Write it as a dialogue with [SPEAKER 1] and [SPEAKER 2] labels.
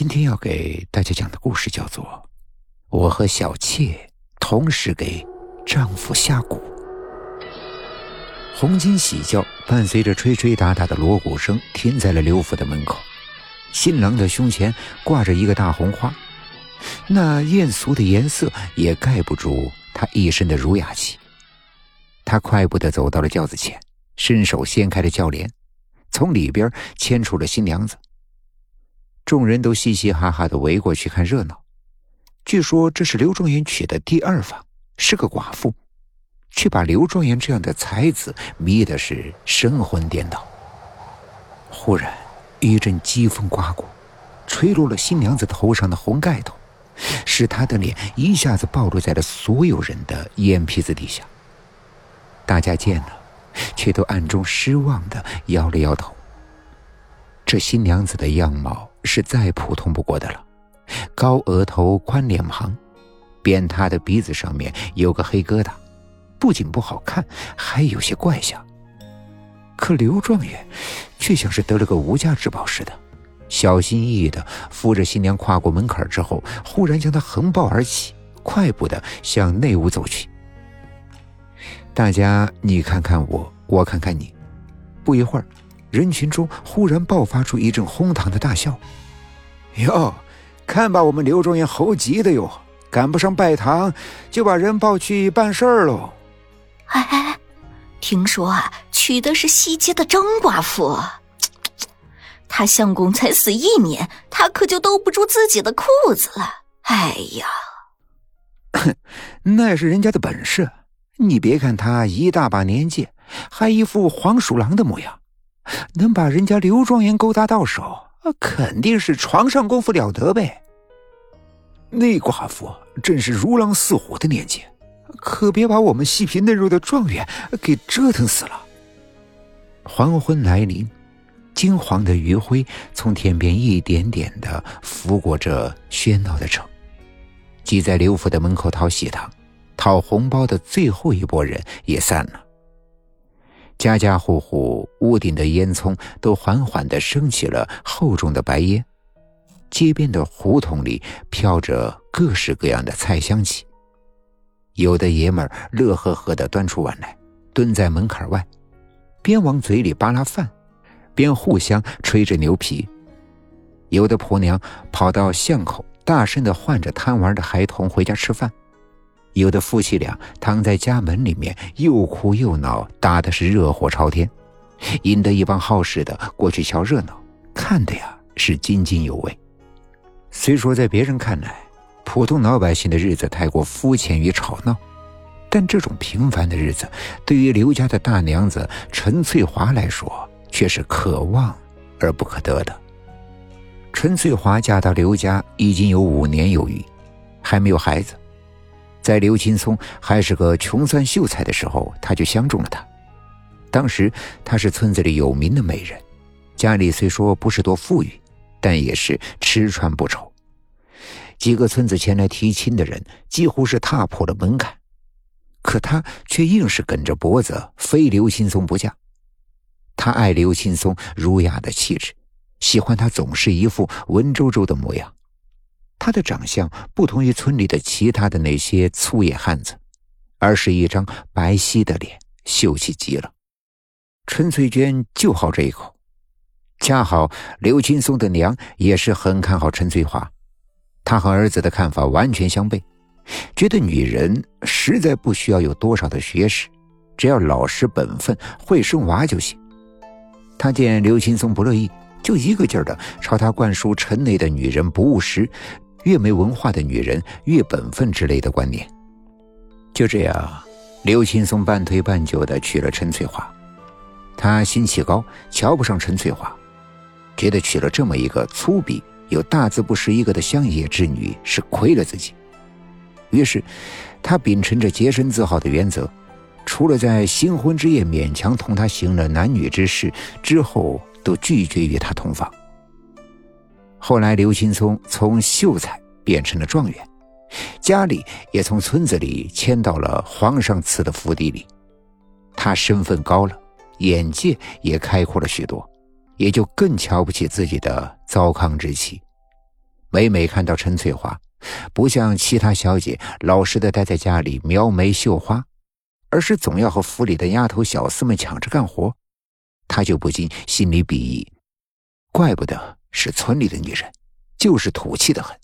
[SPEAKER 1] 今天要给大家讲的故事叫做《我和小妾同时给丈夫下蛊》。红巾喜轿伴随着吹吹打打的锣鼓声停在了刘府的门口，新郎的胸前挂着一个大红花，那艳俗的颜色也盖不住他一身的儒雅气。他快步的走到了轿子前，伸手掀开了轿帘。从里边牵出了新娘子，众人都嘻嘻哈哈的围过去看热闹。据说这是刘状元娶的第二房，是个寡妇，却把刘状元这样的才子迷的是神魂颠倒。忽然一阵疾风刮过，吹落了新娘子头上的红盖头，使她的脸一下子暴露在了所有人的眼皮子底下。大家见了。却都暗中失望的摇了摇头。这新娘子的样貌是再普通不过的了，高额头、宽脸庞，扁塌的鼻子上面有个黑疙瘩，不仅不好看，还有些怪相。可刘状元却像是得了个无价之宝似的，小心翼翼的扶着新娘跨过门槛之后，忽然将她横抱而起，快步的向内屋走去。大家你看看我，我看看你，不一会儿，人群中忽然爆发出一阵哄堂的大笑。哟，看把我们刘状元猴急的哟，赶不上拜堂，就把人抱去办事儿喽。
[SPEAKER 2] 哎哎，听说啊，娶的是西街的张寡妇，他相公才死一年，他可就兜不住自己的裤子了。哎呀，
[SPEAKER 1] 那是人家的本事。你别看他一大把年纪，还一副黄鼠狼的模样，能把人家刘状元勾搭到手，肯定是床上功夫了得呗。那寡妇正是如狼似虎的年纪，可别把我们细皮嫩肉的状元给折腾死了。黄昏来临，金黄的余晖从天边一点点的拂过这喧闹的城，挤在刘府的门口讨喜糖。讨红包的最后一拨人也散了，家家户户屋顶的烟囱都缓缓的升起了厚重的白烟，街边的胡同里飘着各式各样的菜香气。有的爷们儿乐呵呵的端出碗来，蹲在门槛外，边往嘴里扒拉饭，边互相吹着牛皮；有的婆娘跑到巷口，大声的唤着贪玩的孩童回家吃饭。有的夫妻俩躺在家门里面，又哭又闹，打的是热火朝天，引得一帮好事的过去瞧热闹，看的呀是津津有味。虽说在别人看来，普通老百姓的日子太过肤浅与吵闹，但这种平凡的日子，对于刘家的大娘子陈翠华来说，却是可望而不可得的。陈翠华嫁到刘家已经有五年有余，还没有孩子。在刘青松还是个穷酸秀才的时候，他就相中了她。当时她是村子里有名的美人，家里虽说不是多富裕，但也是吃穿不愁。几个村子前来提亲的人几乎是踏破了门槛，可她却硬是梗着脖子非刘青松不嫁。她爱刘青松儒雅的气质，喜欢他总是一副文绉绉的模样。他的长相不同于村里的其他的那些粗野汉子，而是一张白皙的脸，秀气极了。陈翠娟就好这一口，恰好刘青松的娘也是很看好陈翠华，她和儿子的看法完全相悖，觉得女人实在不需要有多少的学识，只要老实本分，会生娃就行。他见刘青松不乐意，就一个劲儿的朝他灌输城内的女人不务实。越没文化的女人越本分之类的观念，就这样，刘青松半推半就的娶了陈翠华。他心气高，瞧不上陈翠华，觉得娶了这么一个粗鄙又大字不识一个的乡野之女是亏了自己。于是，他秉承着洁身自好的原则，除了在新婚之夜勉强同她行了男女之事之后，都拒绝与她同房。后来刘青松从秀才变成了状元家里也从村子里迁到了皇上赐的府邸里。他身份高了眼界也开阔了许多也就更瞧不起自己的糟糠之妻。每每看到陈翠花不像其他小姐老实的待在家里描眉绣花而是总要和府里的丫头小厮们抢着干活他就不禁心里鄙夷怪不得是村里的女人就是土气的很。